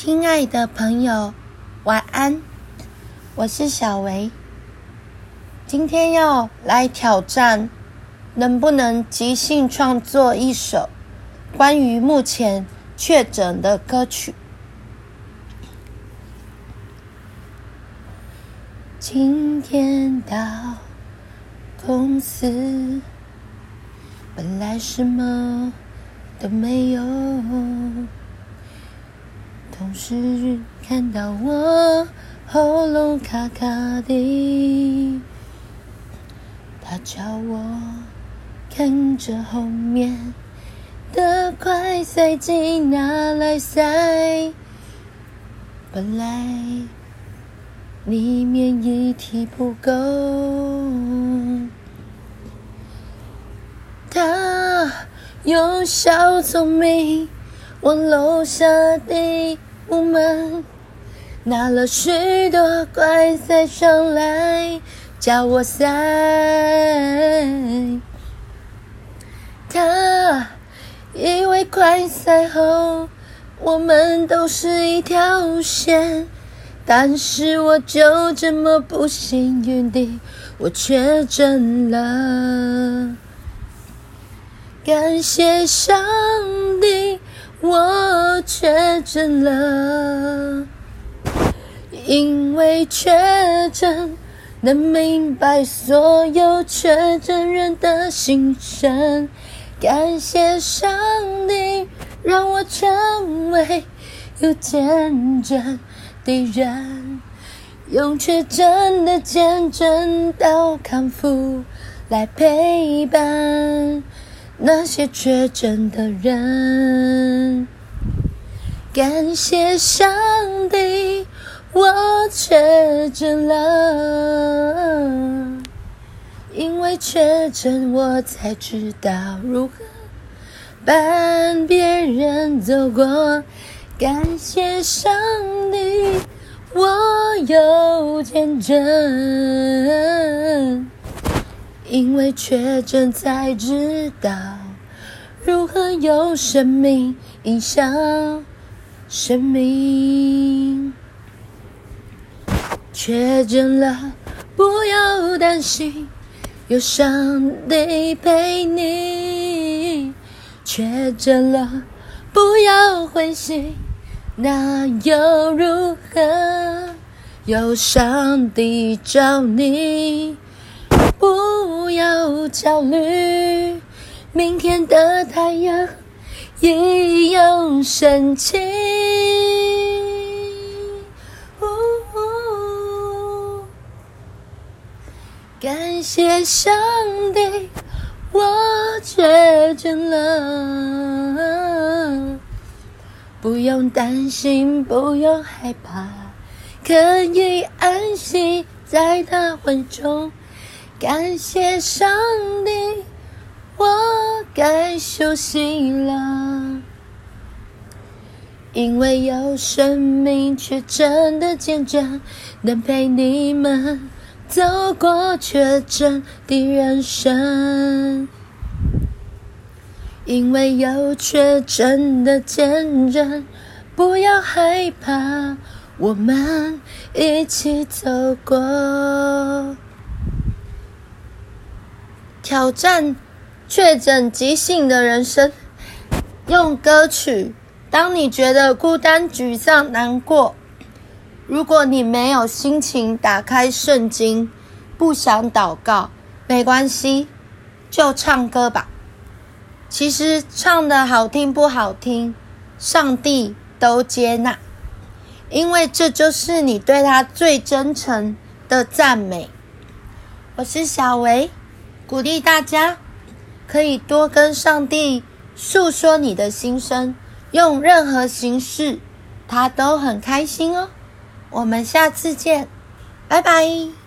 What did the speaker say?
亲爱的朋友，晚安。我是小维，今天要来挑战，能不能即兴创作一首关于目前确诊的歌曲？今天到公司，本来什么都没有，同事看到我。喉咙卡卡的，他叫我看着后面的快塞进拿来塞，本来里面液体不够，他有小聪明，往楼下的我们。拿了许多快塞上来，叫我塞。他以为快塞后，我们都是一条线，但是我就这么不幸运地，我确诊了。感谢上帝，我确诊了。因为确诊，能明白所有确诊人的心声。感谢上帝，让我成为有见证的人，用确诊的见证到康复来陪伴那些确诊的人。感谢上帝。我确诊了，因为确诊，我才知道如何伴别人走过。感谢上帝，我有见证，因为确诊才知道有生命影响生命。确诊了，不要担心，有上帝陪你。确诊了，不要灰心，那又如何？有上帝罩你，不要焦虑，明天的太阳一样升起。感谢上帝，我确诊了，不用担心，不用害怕，可以安心在他怀中。感谢上帝，我该休息了，因为有生命却真的见证，能陪你们。走过确诊的人生，因为有确诊的见证，不要害怕，我们一起走过。挑战确诊即兴的人生，用歌曲。当你觉得孤单、沮丧、难过。如果你没有心情打开圣经，不想祷告，没关系，就唱歌吧。其实唱的好听不好听，上帝都接纳，因为这就是你对他最真诚的赞美。我是小维，鼓励大家可以多跟上帝诉说你的心声，用任何形式，他都很开心哦。我们下次见，拜拜。